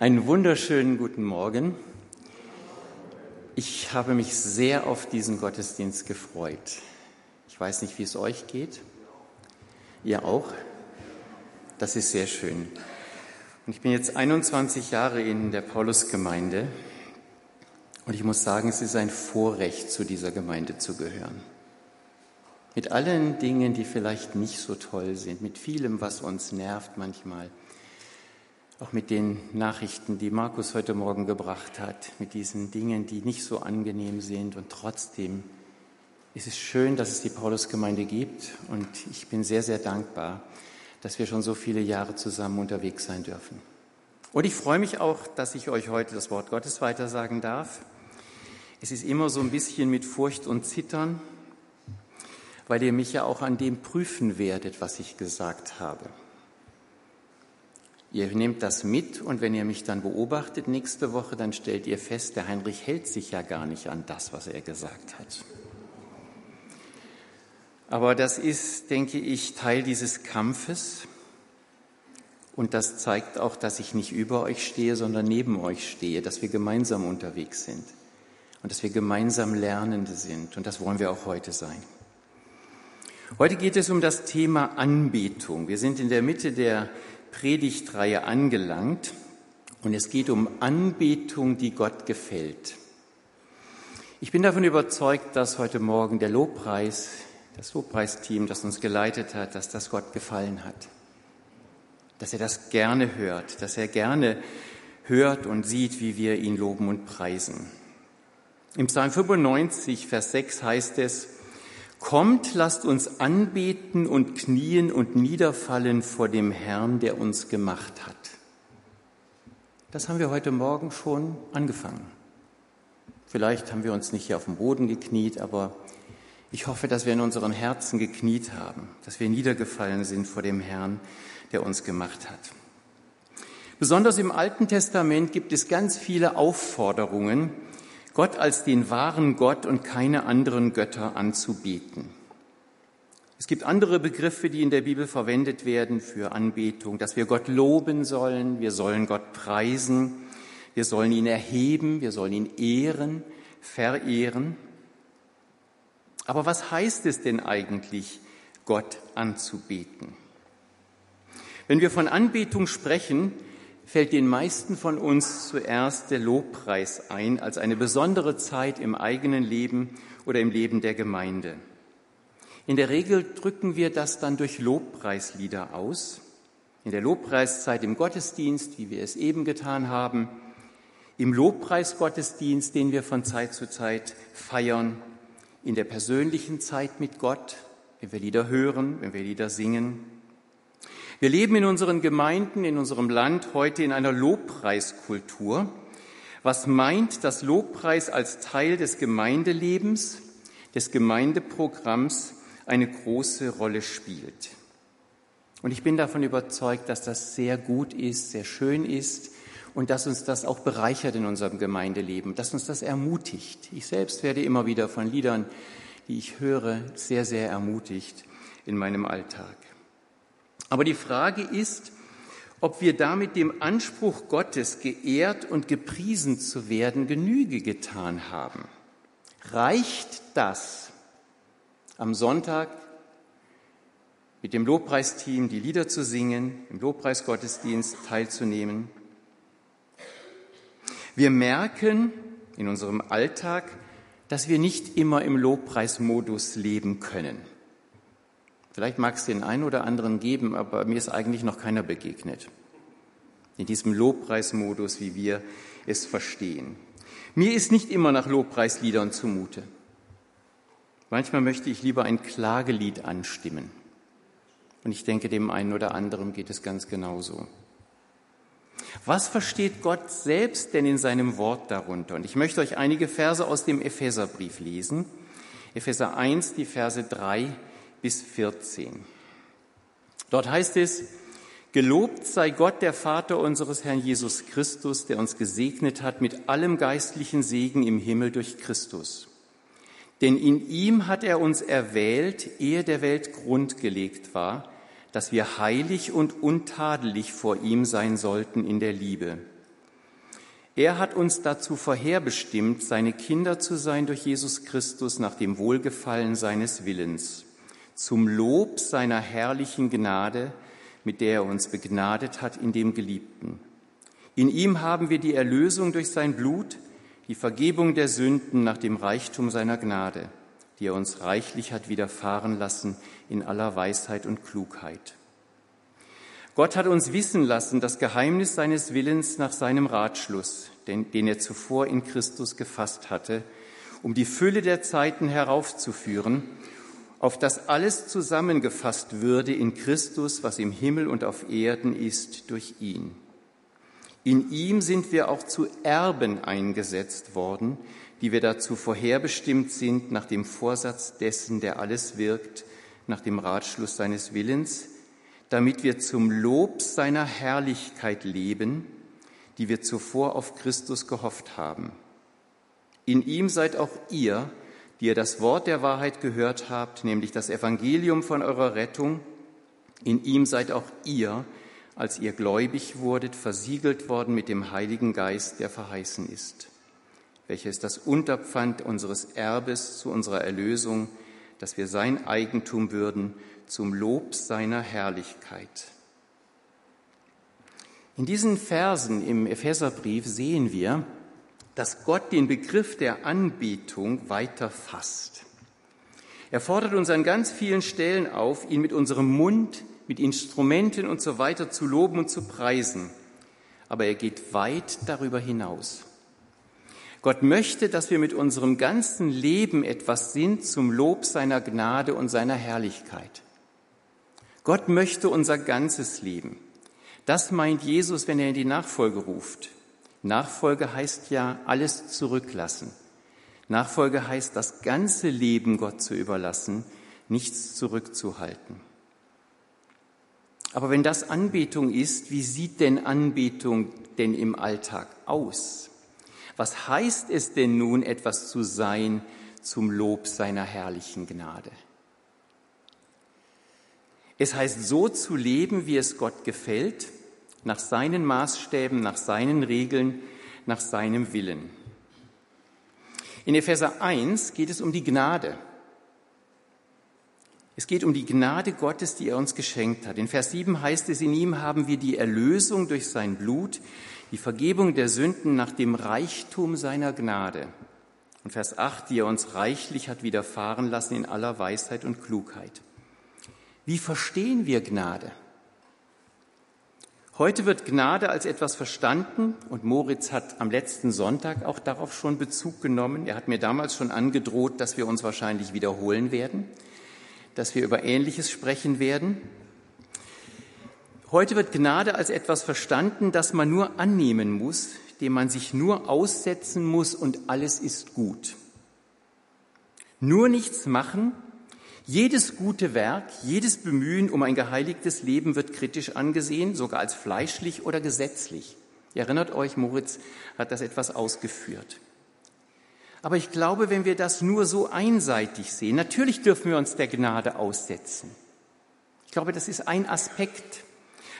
Einen wunderschönen guten Morgen. Ich habe mich sehr auf diesen Gottesdienst gefreut. Ich weiß nicht, wie es euch geht. Ihr auch? Das ist sehr schön. Und ich bin jetzt 21 Jahre in der Paulusgemeinde und ich muss sagen, es ist ein Vorrecht, zu dieser Gemeinde zu gehören. Mit allen Dingen, die vielleicht nicht so toll sind, mit vielem, was uns nervt manchmal, auch mit den Nachrichten, die Markus heute Morgen gebracht hat, mit diesen Dingen, die nicht so angenehm sind. Und trotzdem ist es schön, dass es die Paulusgemeinde gibt. Und ich bin sehr, sehr dankbar, dass wir schon so viele Jahre zusammen unterwegs sein dürfen. Und ich freue mich auch, dass ich euch heute das Wort Gottes weitersagen darf. Es ist immer so ein bisschen mit Furcht und Zittern, weil ihr mich ja auch an dem prüfen werdet, was ich gesagt habe. Ihr nehmt das mit und wenn ihr mich dann beobachtet nächste Woche, dann stellt ihr fest, der Heinrich hält sich ja gar nicht an das, was er gesagt hat. Aber das ist, denke ich, Teil dieses Kampfes. Und das zeigt auch, dass ich nicht über euch stehe, sondern neben euch stehe, dass wir gemeinsam unterwegs sind und dass wir gemeinsam Lernende sind. Und das wollen wir auch heute sein. Heute geht es um das Thema Anbetung. Wir sind in der Mitte der Predigtreihe angelangt und es geht um Anbetung, die Gott gefällt. Ich bin davon überzeugt, dass heute Morgen der Lobpreis, das Lobpreisteam, das uns geleitet hat, dass das Gott gefallen hat. Dass er das gerne hört, dass er gerne hört und sieht, wie wir ihn loben und preisen. Im Psalm 95, Vers 6 heißt es, Kommt, lasst uns anbeten und knien und niederfallen vor dem Herrn, der uns gemacht hat. Das haben wir heute Morgen schon angefangen. Vielleicht haben wir uns nicht hier auf dem Boden gekniet, aber ich hoffe, dass wir in unseren Herzen gekniet haben, dass wir niedergefallen sind vor dem Herrn, der uns gemacht hat. Besonders im Alten Testament gibt es ganz viele Aufforderungen, Gott als den wahren Gott und keine anderen Götter anzubeten. Es gibt andere Begriffe, die in der Bibel verwendet werden für Anbetung, dass wir Gott loben sollen, wir sollen Gott preisen, wir sollen ihn erheben, wir sollen ihn ehren, verehren. Aber was heißt es denn eigentlich, Gott anzubeten? Wenn wir von Anbetung sprechen, fällt den meisten von uns zuerst der Lobpreis ein als eine besondere Zeit im eigenen Leben oder im Leben der Gemeinde. In der Regel drücken wir das dann durch Lobpreislieder aus. In der Lobpreiszeit im Gottesdienst, wie wir es eben getan haben, im Lobpreisgottesdienst, den wir von Zeit zu Zeit feiern, in der persönlichen Zeit mit Gott, wenn wir Lieder hören, wenn wir Lieder singen, wir leben in unseren Gemeinden, in unserem Land heute in einer Lobpreiskultur, was meint, dass Lobpreis als Teil des Gemeindelebens, des Gemeindeprogramms eine große Rolle spielt. Und ich bin davon überzeugt, dass das sehr gut ist, sehr schön ist und dass uns das auch bereichert in unserem Gemeindeleben, dass uns das ermutigt. Ich selbst werde immer wieder von Liedern, die ich höre, sehr, sehr ermutigt in meinem Alltag. Aber die Frage ist, ob wir damit dem Anspruch Gottes, geehrt und gepriesen zu werden, Genüge getan haben. Reicht das, am Sonntag mit dem Lobpreisteam die Lieder zu singen, im Lobpreisgottesdienst teilzunehmen? Wir merken in unserem Alltag, dass wir nicht immer im Lobpreismodus leben können. Vielleicht mag es den einen oder anderen geben, aber mir ist eigentlich noch keiner begegnet. In diesem Lobpreismodus, wie wir es verstehen. Mir ist nicht immer nach Lobpreisliedern zumute. Manchmal möchte ich lieber ein Klagelied anstimmen. Und ich denke, dem einen oder anderen geht es ganz genauso. Was versteht Gott selbst denn in seinem Wort darunter? Und ich möchte euch einige Verse aus dem Epheserbrief lesen. Epheser 1, die Verse 3 bis 14. Dort heißt es, Gelobt sei Gott, der Vater unseres Herrn Jesus Christus, der uns gesegnet hat mit allem geistlichen Segen im Himmel durch Christus. Denn in ihm hat er uns erwählt, ehe der Welt Grund gelegt war, dass wir heilig und untadelig vor ihm sein sollten in der Liebe. Er hat uns dazu vorherbestimmt, seine Kinder zu sein durch Jesus Christus nach dem Wohlgefallen seines Willens, zum Lob seiner herrlichen Gnade, mit der er uns begnadet hat in dem Geliebten. In ihm haben wir die Erlösung durch sein Blut, die Vergebung der Sünden nach dem Reichtum seiner Gnade, die er uns reichlich hat widerfahren lassen in aller Weisheit und Klugheit. Gott hat uns wissen lassen das Geheimnis seines Willens nach seinem Ratschluss, den, den er zuvor in Christus gefasst hatte, um die Fülle der Zeiten heraufzuführen, auf das alles zusammengefasst würde in Christus, was im Himmel und auf Erden ist, durch ihn. In ihm sind wir auch zu Erben eingesetzt worden, die wir dazu vorherbestimmt sind, nach dem Vorsatz dessen, der alles wirkt, nach dem Ratschluss seines Willens, damit wir zum Lob seiner Herrlichkeit leben, die wir zuvor auf Christus gehofft haben. In ihm seid auch ihr, die ihr das Wort der Wahrheit gehört habt, nämlich das Evangelium von eurer Rettung, in ihm seid auch ihr, als ihr gläubig wurdet, versiegelt worden mit dem Heiligen Geist, der verheißen ist, welcher ist das Unterpfand unseres Erbes zu unserer Erlösung, dass wir sein Eigentum würden zum Lob seiner Herrlichkeit. In diesen Versen im Epheserbrief sehen wir, dass Gott den Begriff der Anbetung weiter fasst. Er fordert uns an ganz vielen Stellen auf, ihn mit unserem Mund, mit Instrumenten und so weiter zu loben und zu preisen. Aber er geht weit darüber hinaus. Gott möchte, dass wir mit unserem ganzen Leben etwas sind zum Lob seiner Gnade und seiner Herrlichkeit. Gott möchte unser ganzes Leben. Das meint Jesus, wenn er in die Nachfolge ruft. Nachfolge heißt ja alles zurücklassen. Nachfolge heißt das ganze Leben Gott zu überlassen, nichts zurückzuhalten. Aber wenn das Anbetung ist, wie sieht denn Anbetung denn im Alltag aus? Was heißt es denn nun, etwas zu sein zum Lob seiner herrlichen Gnade? Es heißt so zu leben, wie es Gott gefällt, nach seinen Maßstäben, nach seinen Regeln, nach seinem Willen. In Epheser 1 geht es um die Gnade. Es geht um die Gnade Gottes, die er uns geschenkt hat. In Vers 7 heißt es, in ihm haben wir die Erlösung durch sein Blut, die Vergebung der Sünden nach dem Reichtum seiner Gnade. Und Vers 8, die er uns reichlich hat widerfahren lassen in aller Weisheit und Klugheit. Wie verstehen wir Gnade? Heute wird Gnade als etwas verstanden und Moritz hat am letzten Sonntag auch darauf schon Bezug genommen. Er hat mir damals schon angedroht, dass wir uns wahrscheinlich wiederholen werden, dass wir über Ähnliches sprechen werden. Heute wird Gnade als etwas verstanden, das man nur annehmen muss, dem man sich nur aussetzen muss und alles ist gut. Nur nichts machen jedes gute Werk, jedes Bemühen um ein geheiligtes Leben wird kritisch angesehen, sogar als fleischlich oder gesetzlich. Ihr erinnert euch, Moritz hat das etwas ausgeführt. Aber ich glaube, wenn wir das nur so einseitig sehen, natürlich dürfen wir uns der Gnade aussetzen. Ich glaube, das ist ein Aspekt.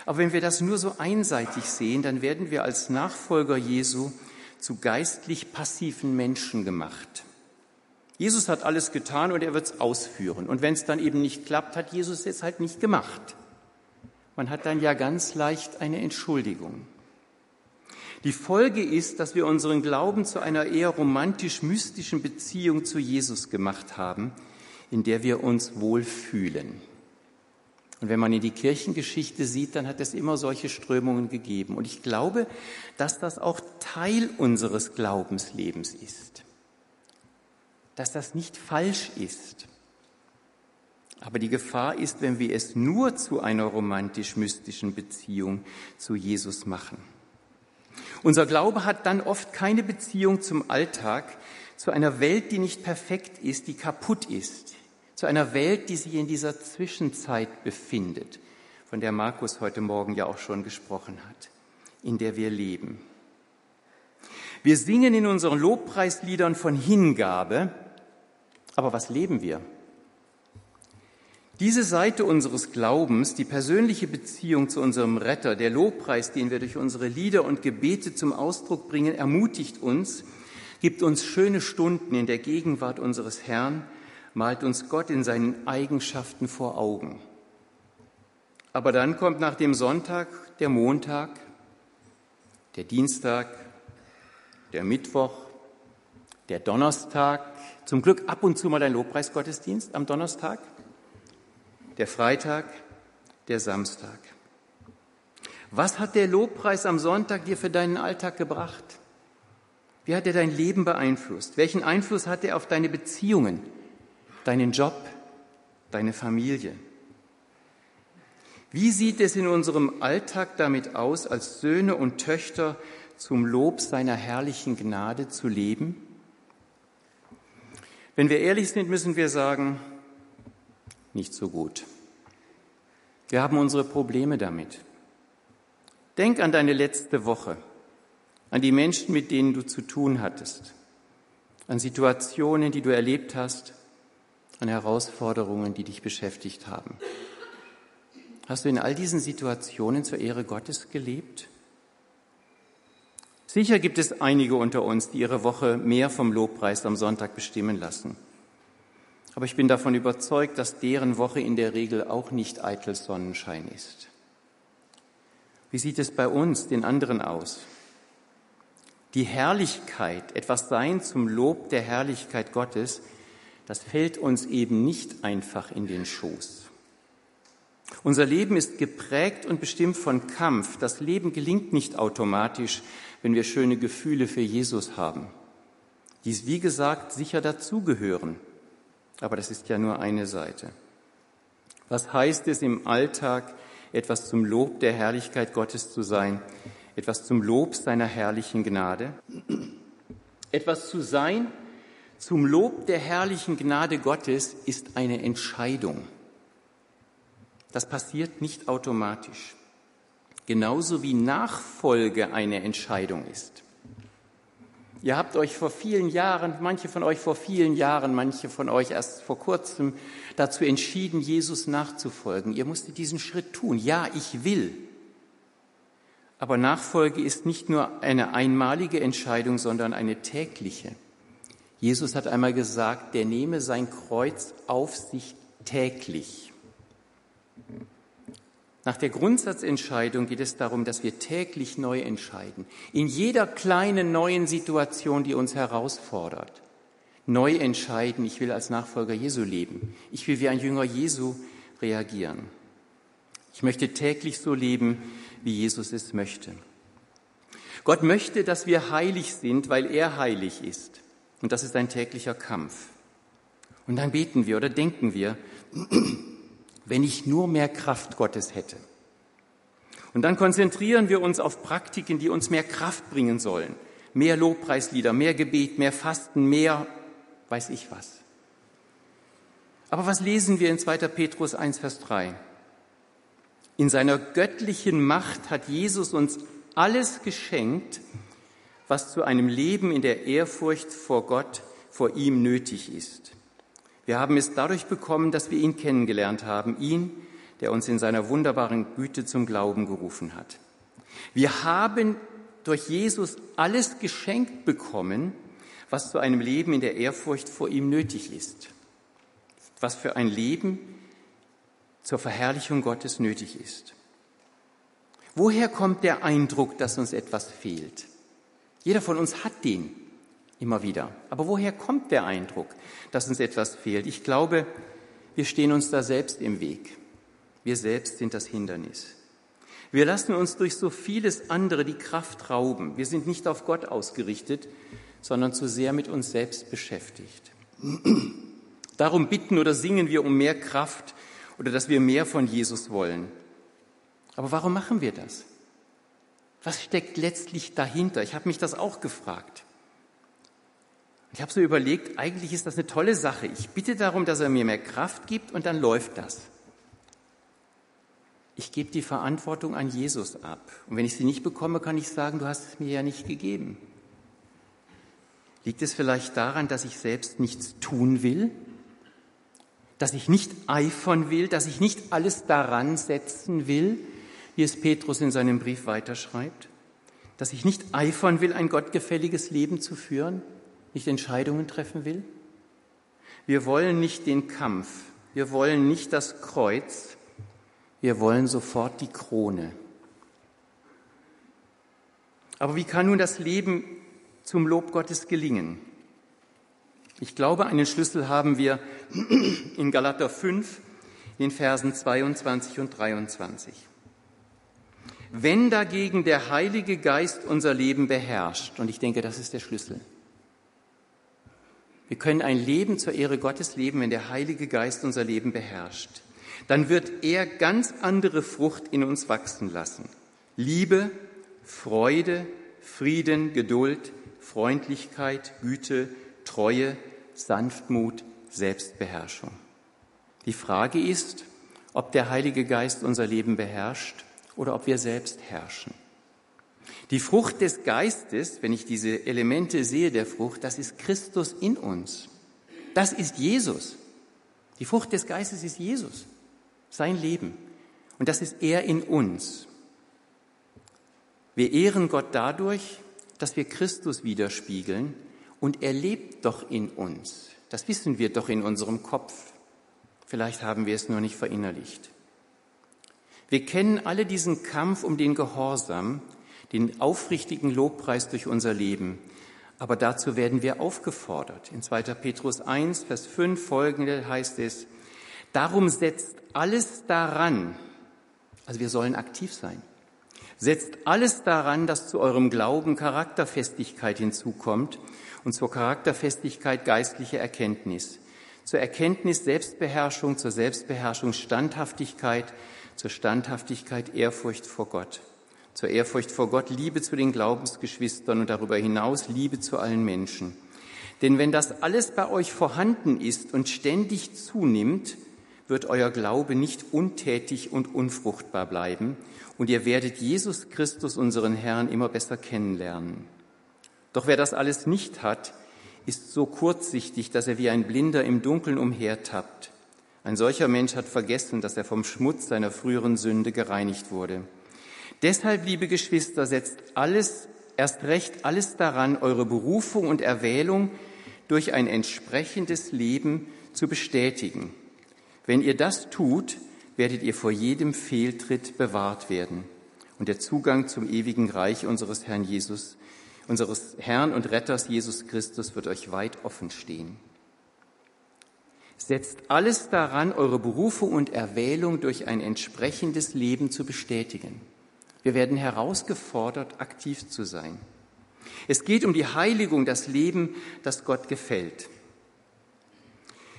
Aber wenn wir das nur so einseitig sehen, dann werden wir als Nachfolger Jesu zu geistlich passiven Menschen gemacht. Jesus hat alles getan und er wird es ausführen. Und wenn es dann eben nicht klappt, hat Jesus es halt nicht gemacht. Man hat dann ja ganz leicht eine Entschuldigung. Die Folge ist, dass wir unseren Glauben zu einer eher romantisch-mystischen Beziehung zu Jesus gemacht haben, in der wir uns wohlfühlen. Und wenn man in die Kirchengeschichte sieht, dann hat es immer solche Strömungen gegeben. Und ich glaube, dass das auch Teil unseres Glaubenslebens ist dass das nicht falsch ist. Aber die Gefahr ist, wenn wir es nur zu einer romantisch-mystischen Beziehung zu Jesus machen. Unser Glaube hat dann oft keine Beziehung zum Alltag, zu einer Welt, die nicht perfekt ist, die kaputt ist, zu einer Welt, die sich in dieser Zwischenzeit befindet, von der Markus heute Morgen ja auch schon gesprochen hat, in der wir leben. Wir singen in unseren Lobpreisliedern von Hingabe, aber was leben wir? Diese Seite unseres Glaubens, die persönliche Beziehung zu unserem Retter, der Lobpreis, den wir durch unsere Lieder und Gebete zum Ausdruck bringen, ermutigt uns, gibt uns schöne Stunden in der Gegenwart unseres Herrn, malt uns Gott in seinen Eigenschaften vor Augen. Aber dann kommt nach dem Sonntag der Montag, der Dienstag, der Mittwoch, der Donnerstag, zum Glück ab und zu mal ein Lobpreisgottesdienst am Donnerstag, der Freitag, der Samstag. Was hat der Lobpreis am Sonntag dir für deinen Alltag gebracht? Wie hat er dein Leben beeinflusst? Welchen Einfluss hat er auf deine Beziehungen, deinen Job, deine Familie? Wie sieht es in unserem Alltag damit aus, als Söhne und Töchter zum Lob seiner herrlichen Gnade zu leben? Wenn wir ehrlich sind, müssen wir sagen, nicht so gut. Wir haben unsere Probleme damit. Denk an deine letzte Woche, an die Menschen, mit denen du zu tun hattest, an Situationen, die du erlebt hast, an Herausforderungen, die dich beschäftigt haben. Hast du in all diesen Situationen zur Ehre Gottes gelebt? Sicher gibt es einige unter uns, die ihre Woche mehr vom Lobpreis am Sonntag bestimmen lassen. Aber ich bin davon überzeugt, dass deren Woche in der Regel auch nicht eitel Sonnenschein ist. Wie sieht es bei uns, den anderen, aus? Die Herrlichkeit, etwas sein zum Lob der Herrlichkeit Gottes, das fällt uns eben nicht einfach in den Schoß. Unser Leben ist geprägt und bestimmt von Kampf. Das Leben gelingt nicht automatisch, wenn wir schöne Gefühle für Jesus haben. Dies, wie gesagt, sicher dazugehören. Aber das ist ja nur eine Seite. Was heißt es im Alltag, etwas zum Lob der Herrlichkeit Gottes zu sein, etwas zum Lob seiner herrlichen Gnade? Etwas zu sein zum Lob der herrlichen Gnade Gottes ist eine Entscheidung. Das passiert nicht automatisch. Genauso wie Nachfolge eine Entscheidung ist. Ihr habt euch vor vielen Jahren, manche von euch vor vielen Jahren, manche von euch erst vor kurzem dazu entschieden, Jesus nachzufolgen. Ihr musstet diesen Schritt tun. Ja, ich will. Aber Nachfolge ist nicht nur eine einmalige Entscheidung, sondern eine tägliche. Jesus hat einmal gesagt, der nehme sein Kreuz auf sich täglich. Nach der Grundsatzentscheidung geht es darum, dass wir täglich neu entscheiden. In jeder kleinen neuen Situation, die uns herausfordert. Neu entscheiden, ich will als Nachfolger Jesu leben. Ich will wie ein Jünger Jesu reagieren. Ich möchte täglich so leben, wie Jesus es möchte. Gott möchte, dass wir heilig sind, weil er heilig ist. Und das ist ein täglicher Kampf. Und dann beten wir oder denken wir, wenn ich nur mehr Kraft Gottes hätte. Und dann konzentrieren wir uns auf Praktiken, die uns mehr Kraft bringen sollen. Mehr Lobpreislieder, mehr Gebet, mehr Fasten, mehr weiß ich was. Aber was lesen wir in 2. Petrus 1, Vers 3? In seiner göttlichen Macht hat Jesus uns alles geschenkt, was zu einem Leben in der Ehrfurcht vor Gott, vor ihm nötig ist. Wir haben es dadurch bekommen, dass wir ihn kennengelernt haben, ihn, der uns in seiner wunderbaren Güte zum Glauben gerufen hat. Wir haben durch Jesus alles geschenkt bekommen, was zu einem Leben in der Ehrfurcht vor ihm nötig ist. Was für ein Leben zur Verherrlichung Gottes nötig ist. Woher kommt der Eindruck, dass uns etwas fehlt? Jeder von uns hat den immer wieder. Aber woher kommt der Eindruck, dass uns etwas fehlt? Ich glaube, wir stehen uns da selbst im Weg. Wir selbst sind das Hindernis. Wir lassen uns durch so vieles andere die Kraft rauben. Wir sind nicht auf Gott ausgerichtet, sondern zu sehr mit uns selbst beschäftigt. Darum bitten oder singen wir um mehr Kraft oder dass wir mehr von Jesus wollen. Aber warum machen wir das? Was steckt letztlich dahinter? Ich habe mich das auch gefragt. Ich habe so überlegt, eigentlich ist das eine tolle Sache. Ich bitte darum, dass er mir mehr Kraft gibt und dann läuft das. Ich gebe die Verantwortung an Jesus ab. Und wenn ich sie nicht bekomme, kann ich sagen, du hast es mir ja nicht gegeben. Liegt es vielleicht daran, dass ich selbst nichts tun will? dass ich nicht eifern will, dass ich nicht alles daran setzen will, wie es Petrus in seinem Brief weiterschreibt, dass ich nicht eifern will, ein gottgefälliges Leben zu führen, nicht Entscheidungen treffen will. Wir wollen nicht den Kampf, wir wollen nicht das Kreuz, wir wollen sofort die Krone. Aber wie kann nun das Leben zum Lob Gottes gelingen? Ich glaube, einen Schlüssel haben wir in Galater 5, in Versen 22 und 23. Wenn dagegen der Heilige Geist unser Leben beherrscht, und ich denke, das ist der Schlüssel. Wir können ein Leben zur Ehre Gottes leben, wenn der Heilige Geist unser Leben beherrscht. Dann wird er ganz andere Frucht in uns wachsen lassen. Liebe, Freude, Frieden, Geduld, Freundlichkeit, Güte, Treue, Sanftmut, Selbstbeherrschung. Die Frage ist, ob der Heilige Geist unser Leben beherrscht oder ob wir selbst herrschen. Die Frucht des Geistes, wenn ich diese Elemente sehe der Frucht, das ist Christus in uns. Das ist Jesus. Die Frucht des Geistes ist Jesus, sein Leben. Und das ist er in uns. Wir ehren Gott dadurch, dass wir Christus widerspiegeln und er lebt doch in uns. Das wissen wir doch in unserem Kopf. Vielleicht haben wir es nur nicht verinnerlicht. Wir kennen alle diesen Kampf um den Gehorsam, den aufrichtigen Lobpreis durch unser Leben. Aber dazu werden wir aufgefordert. In 2. Petrus 1, Vers 5 folgende heißt es, darum setzt alles daran, also wir sollen aktiv sein, Setzt alles daran, dass zu eurem Glauben Charakterfestigkeit hinzukommt und zur Charakterfestigkeit geistliche Erkenntnis. Zur Erkenntnis Selbstbeherrschung, zur Selbstbeherrschung Standhaftigkeit, zur Standhaftigkeit Ehrfurcht vor Gott. Zur Ehrfurcht vor Gott Liebe zu den Glaubensgeschwistern und darüber hinaus Liebe zu allen Menschen. Denn wenn das alles bei euch vorhanden ist und ständig zunimmt, wird euer Glaube nicht untätig und unfruchtbar bleiben und ihr werdet Jesus Christus, unseren Herrn, immer besser kennenlernen. Doch wer das alles nicht hat, ist so kurzsichtig, dass er wie ein Blinder im Dunkeln umhertappt. Ein solcher Mensch hat vergessen, dass er vom Schmutz seiner früheren Sünde gereinigt wurde. Deshalb, liebe Geschwister, setzt alles, erst recht alles daran, eure Berufung und Erwählung durch ein entsprechendes Leben zu bestätigen. Wenn ihr das tut, werdet ihr vor jedem Fehltritt bewahrt werden. Und der Zugang zum ewigen Reich unseres Herrn Jesus, unseres Herrn und Retters Jesus Christus wird euch weit offen stehen. Setzt alles daran, eure Berufung und Erwählung durch ein entsprechendes Leben zu bestätigen. Wir werden herausgefordert, aktiv zu sein. Es geht um die Heiligung, das Leben, das Gott gefällt.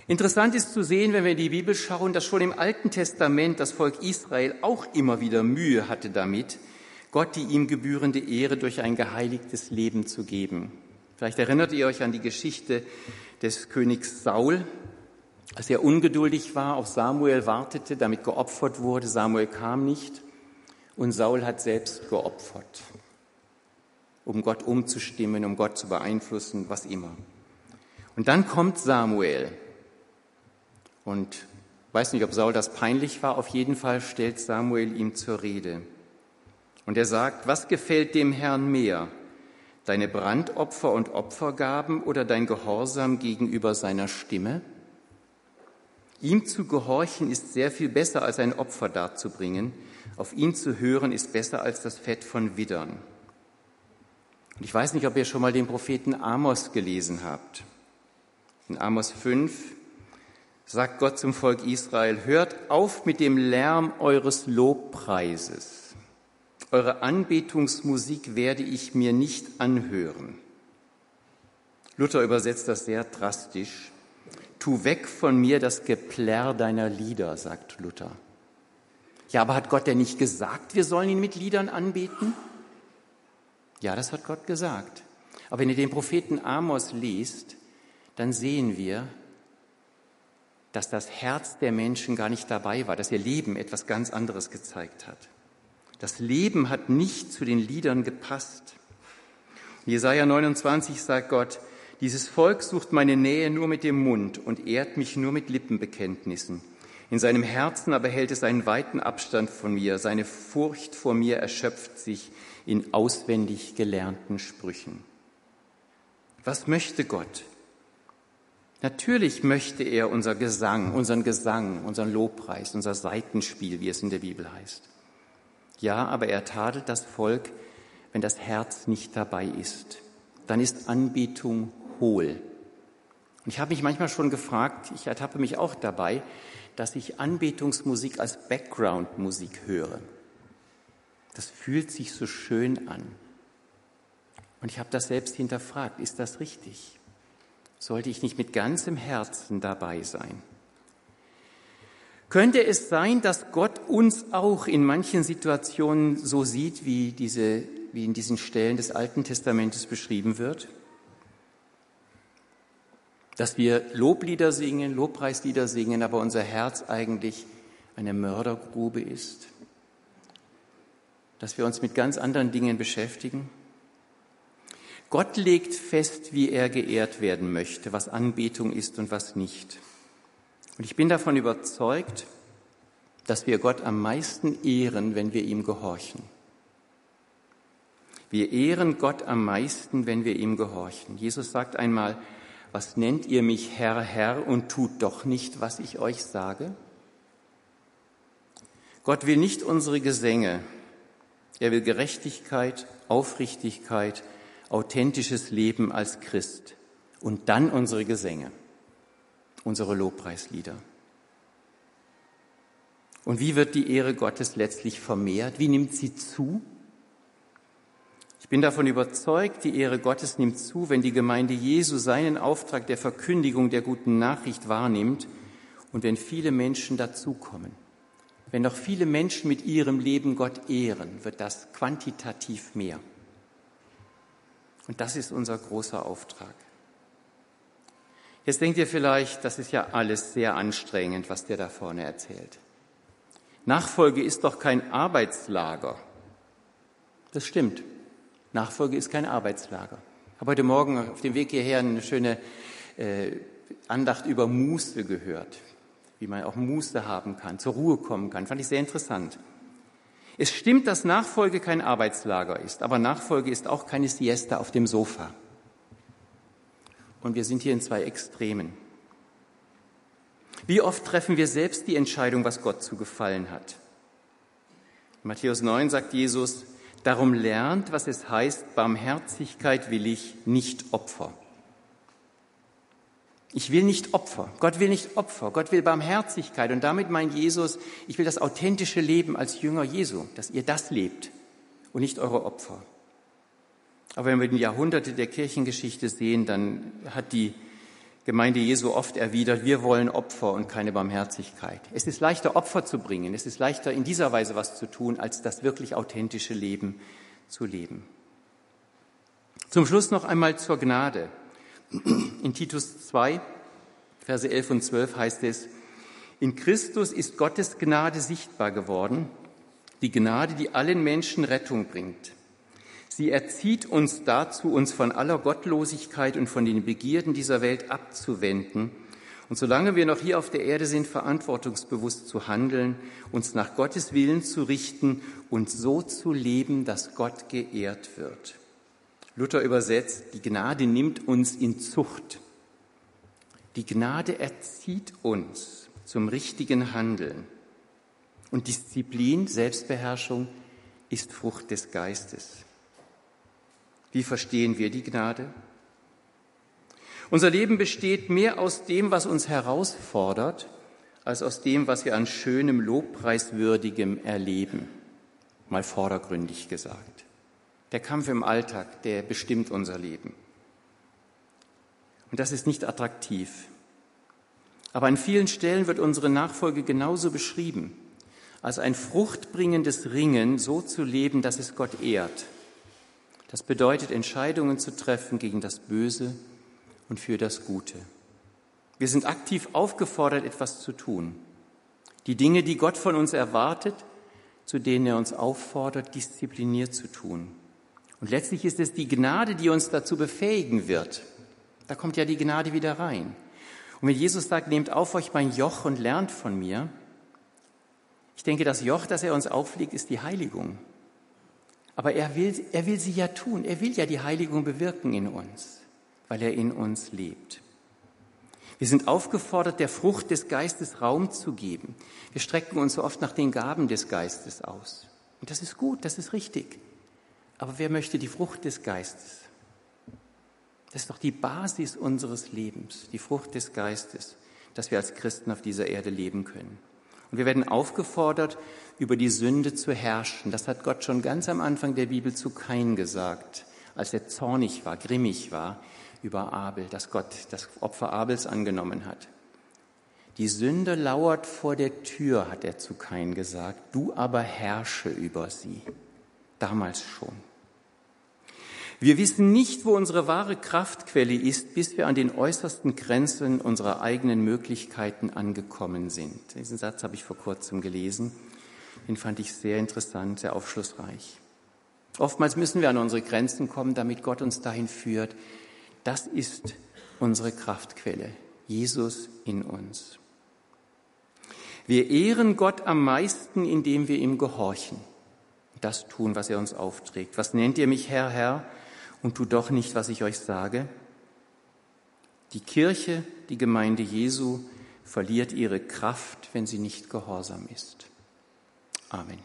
Interessant ist zu sehen, wenn wir in die Bibel schauen, dass schon im Alten Testament das Volk Israel auch immer wieder Mühe hatte damit, Gott die ihm gebührende Ehre durch ein geheiligtes Leben zu geben. Vielleicht erinnert ihr euch an die Geschichte des Königs Saul, als er ungeduldig war, auf Samuel wartete, damit geopfert wurde. Samuel kam nicht und Saul hat selbst geopfert, um Gott umzustimmen, um Gott zu beeinflussen, was immer. Und dann kommt Samuel und weiß nicht, ob Saul das peinlich war, auf jeden Fall stellt Samuel ihm zur Rede. Und er sagt, was gefällt dem Herrn mehr? Deine Brandopfer und Opfergaben oder dein Gehorsam gegenüber seiner Stimme? Ihm zu gehorchen ist sehr viel besser als ein Opfer darzubringen. Auf ihn zu hören ist besser als das Fett von Widdern. Und ich weiß nicht, ob ihr schon mal den Propheten Amos gelesen habt. In Amos 5, sagt Gott zum Volk Israel, hört auf mit dem Lärm eures Lobpreises. Eure Anbetungsmusik werde ich mir nicht anhören. Luther übersetzt das sehr drastisch. Tu weg von mir das Geplärr deiner Lieder, sagt Luther. Ja, aber hat Gott denn nicht gesagt, wir sollen ihn mit Liedern anbeten? Ja, das hat Gott gesagt. Aber wenn ihr den Propheten Amos liest, dann sehen wir, dass das Herz der Menschen gar nicht dabei war, dass ihr Leben etwas ganz anderes gezeigt hat. Das Leben hat nicht zu den Liedern gepasst. Jesaja 29 sagt Gott, Dieses Volk sucht meine Nähe nur mit dem Mund und ehrt mich nur mit Lippenbekenntnissen. In seinem Herzen aber hält es einen weiten Abstand von mir. Seine Furcht vor mir erschöpft sich in auswendig gelernten Sprüchen. Was möchte Gott? Natürlich möchte er unser Gesang, unseren Gesang, unseren Lobpreis, unser Seitenspiel, wie es in der Bibel heißt. Ja, aber er tadelt das Volk, wenn das Herz nicht dabei ist. Dann ist Anbetung hohl. Und ich habe mich manchmal schon gefragt, ich ertappe mich auch dabei, dass ich Anbetungsmusik als Background-Musik höre. Das fühlt sich so schön an. Und ich habe das selbst hinterfragt, ist das richtig? Sollte ich nicht mit ganzem Herzen dabei sein? Könnte es sein, dass Gott uns auch in manchen Situationen so sieht, wie, diese, wie in diesen Stellen des Alten Testamentes beschrieben wird? Dass wir Loblieder singen, Lobpreislieder singen, aber unser Herz eigentlich eine Mördergrube ist, dass wir uns mit ganz anderen Dingen beschäftigen. Gott legt fest, wie er geehrt werden möchte, was Anbetung ist und was nicht. Und ich bin davon überzeugt, dass wir Gott am meisten ehren, wenn wir ihm gehorchen. Wir ehren Gott am meisten, wenn wir ihm gehorchen. Jesus sagt einmal, was nennt ihr mich Herr, Herr und tut doch nicht, was ich euch sage? Gott will nicht unsere Gesänge, er will Gerechtigkeit, Aufrichtigkeit, authentisches Leben als Christ und dann unsere Gesänge, unsere Lobpreislieder. Und wie wird die Ehre Gottes letztlich vermehrt? Wie nimmt sie zu? Ich bin davon überzeugt, die Ehre Gottes nimmt zu, wenn die Gemeinde Jesu seinen Auftrag der Verkündigung der guten Nachricht wahrnimmt und wenn viele Menschen dazukommen. Wenn noch viele Menschen mit ihrem Leben Gott ehren, wird das quantitativ mehr. Und das ist unser großer Auftrag. Jetzt denkt ihr vielleicht, das ist ja alles sehr anstrengend, was der da vorne erzählt. Nachfolge ist doch kein Arbeitslager. Das stimmt. Nachfolge ist kein Arbeitslager. Ich habe heute Morgen auf dem Weg hierher eine schöne äh, Andacht über Muße gehört, wie man auch Muße haben kann, zur Ruhe kommen kann. Fand ich sehr interessant. Es stimmt, dass Nachfolge kein Arbeitslager ist, aber Nachfolge ist auch keine Siesta auf dem Sofa. Und wir sind hier in zwei Extremen. Wie oft treffen wir selbst die Entscheidung, was Gott zu gefallen hat? In Matthäus 9 sagt Jesus, Darum lernt, was es heißt, Barmherzigkeit will ich, nicht Opfer. Ich will nicht Opfer. Gott will nicht Opfer. Gott will Barmherzigkeit. Und damit meint Jesus, ich will das authentische Leben als Jünger Jesu, dass ihr das lebt und nicht eure Opfer. Aber wenn wir die Jahrhunderte der Kirchengeschichte sehen, dann hat die Gemeinde Jesu oft erwidert, wir wollen Opfer und keine Barmherzigkeit. Es ist leichter, Opfer zu bringen, es ist leichter, in dieser Weise was zu tun, als das wirklich authentische Leben zu leben. Zum Schluss noch einmal zur Gnade. In Titus 2, Verse 11 und 12 heißt es, in Christus ist Gottes Gnade sichtbar geworden, die Gnade, die allen Menschen Rettung bringt. Sie erzieht uns dazu, uns von aller Gottlosigkeit und von den Begierden dieser Welt abzuwenden und solange wir noch hier auf der Erde sind, verantwortungsbewusst zu handeln, uns nach Gottes Willen zu richten und so zu leben, dass Gott geehrt wird. Luther übersetzt, die Gnade nimmt uns in Zucht. Die Gnade erzieht uns zum richtigen Handeln. Und Disziplin, Selbstbeherrschung ist Frucht des Geistes. Wie verstehen wir die Gnade? Unser Leben besteht mehr aus dem, was uns herausfordert, als aus dem, was wir an schönem, lobpreiswürdigem erleben. Mal vordergründig gesagt. Der Kampf im Alltag, der bestimmt unser Leben. Und das ist nicht attraktiv. Aber an vielen Stellen wird unsere Nachfolge genauso beschrieben, als ein fruchtbringendes Ringen, so zu leben, dass es Gott ehrt das bedeutet, Entscheidungen zu treffen gegen das Böse und für das Gute. Wir sind aktiv aufgefordert, etwas zu tun. Die Dinge, die Gott von uns erwartet, zu denen er uns auffordert, diszipliniert zu tun. Und letztlich ist es die Gnade, die uns dazu befähigen wird, Da kommt ja die Gnade wieder rein. Und wenn Jesus sagt, nehmt auf euch mein Joch und lernt von mir, ich denke, das Joch, das er uns auflegt, ist die Heiligung. Aber er will, er will sie ja tun. Er will ja die Heiligung bewirken in uns, weil er in uns lebt. Wir sind aufgefordert, der Frucht des Geistes Raum zu geben. Wir strecken uns so oft nach den Gaben des Geistes aus. Und das ist gut, das ist richtig. Aber wer möchte die Frucht des Geistes? Das ist doch die Basis unseres Lebens, die Frucht des Geistes, dass wir als Christen auf dieser Erde leben können. Und wir werden aufgefordert, über die Sünde zu herrschen. Das hat Gott schon ganz am Anfang der Bibel zu Kain gesagt, als er zornig war, grimmig war über Abel, dass Gott das Opfer Abels angenommen hat. Die Sünde lauert vor der Tür, hat er zu Kain gesagt, du aber herrsche über sie. Damals schon. Wir wissen nicht, wo unsere wahre Kraftquelle ist, bis wir an den äußersten Grenzen unserer eigenen Möglichkeiten angekommen sind. Diesen Satz habe ich vor kurzem gelesen. Den fand ich sehr interessant, sehr aufschlussreich. Oftmals müssen wir an unsere Grenzen kommen, damit Gott uns dahin führt. Das ist unsere Kraftquelle, Jesus in uns. Wir ehren Gott am meisten, indem wir ihm gehorchen, das tun, was er uns aufträgt. Was nennt ihr mich Herr, Herr? Und tut doch nicht, was ich euch sage? Die Kirche, die Gemeinde Jesu, verliert ihre Kraft, wenn sie nicht gehorsam ist. Amen.